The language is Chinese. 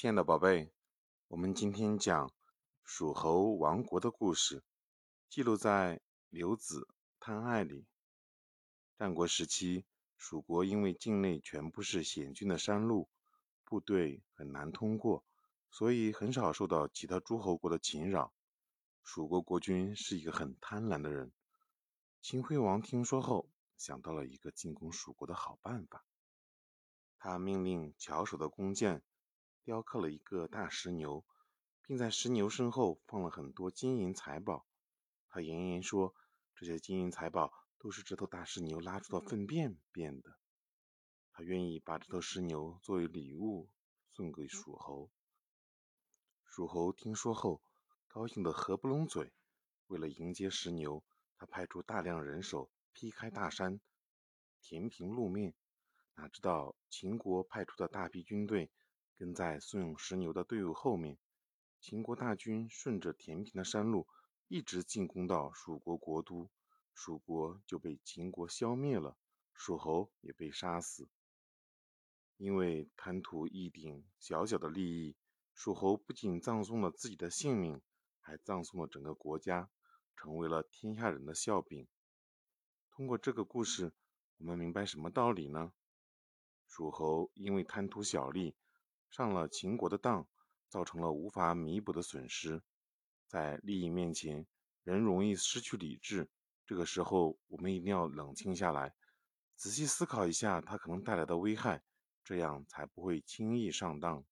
亲爱的宝贝，我们今天讲蜀侯亡国的故事，记录在《刘子贪爱》里。战国时期，蜀国因为境内全部是险峻的山路，部队很难通过，所以很少受到其他诸侯国的侵扰。蜀国国君是一个很贪婪的人。秦惠王听说后，想到了一个进攻蜀国的好办法。他命令巧手的弓箭雕刻了一个大石牛，并在石牛身后放了很多金银财宝。他言言说，这些金银财宝都是这头大石牛拉出的粪便变的。他愿意把这头石牛作为礼物送给蜀侯。蜀侯听说后，高兴得合不拢嘴。为了迎接石牛，他派出大量人手劈开大山，填平路面。哪知道秦国派出的大批军队跟在送石牛的队伍后面，秦国大军顺着填平的山路一直进攻到蜀国国都，蜀国就被秦国消灭了，蜀侯也被杀死。因为贪图一点小小的利益，蜀侯不仅葬送了自己的性命，还葬送了整个国家。成为了天下人的笑柄。通过这个故事，我们明白什么道理呢？蜀侯因为贪图小利，上了秦国的当，造成了无法弥补的损失。在利益面前，人容易失去理智。这个时候，我们一定要冷静下来，仔细思考一下它可能带来的危害，这样才不会轻易上当。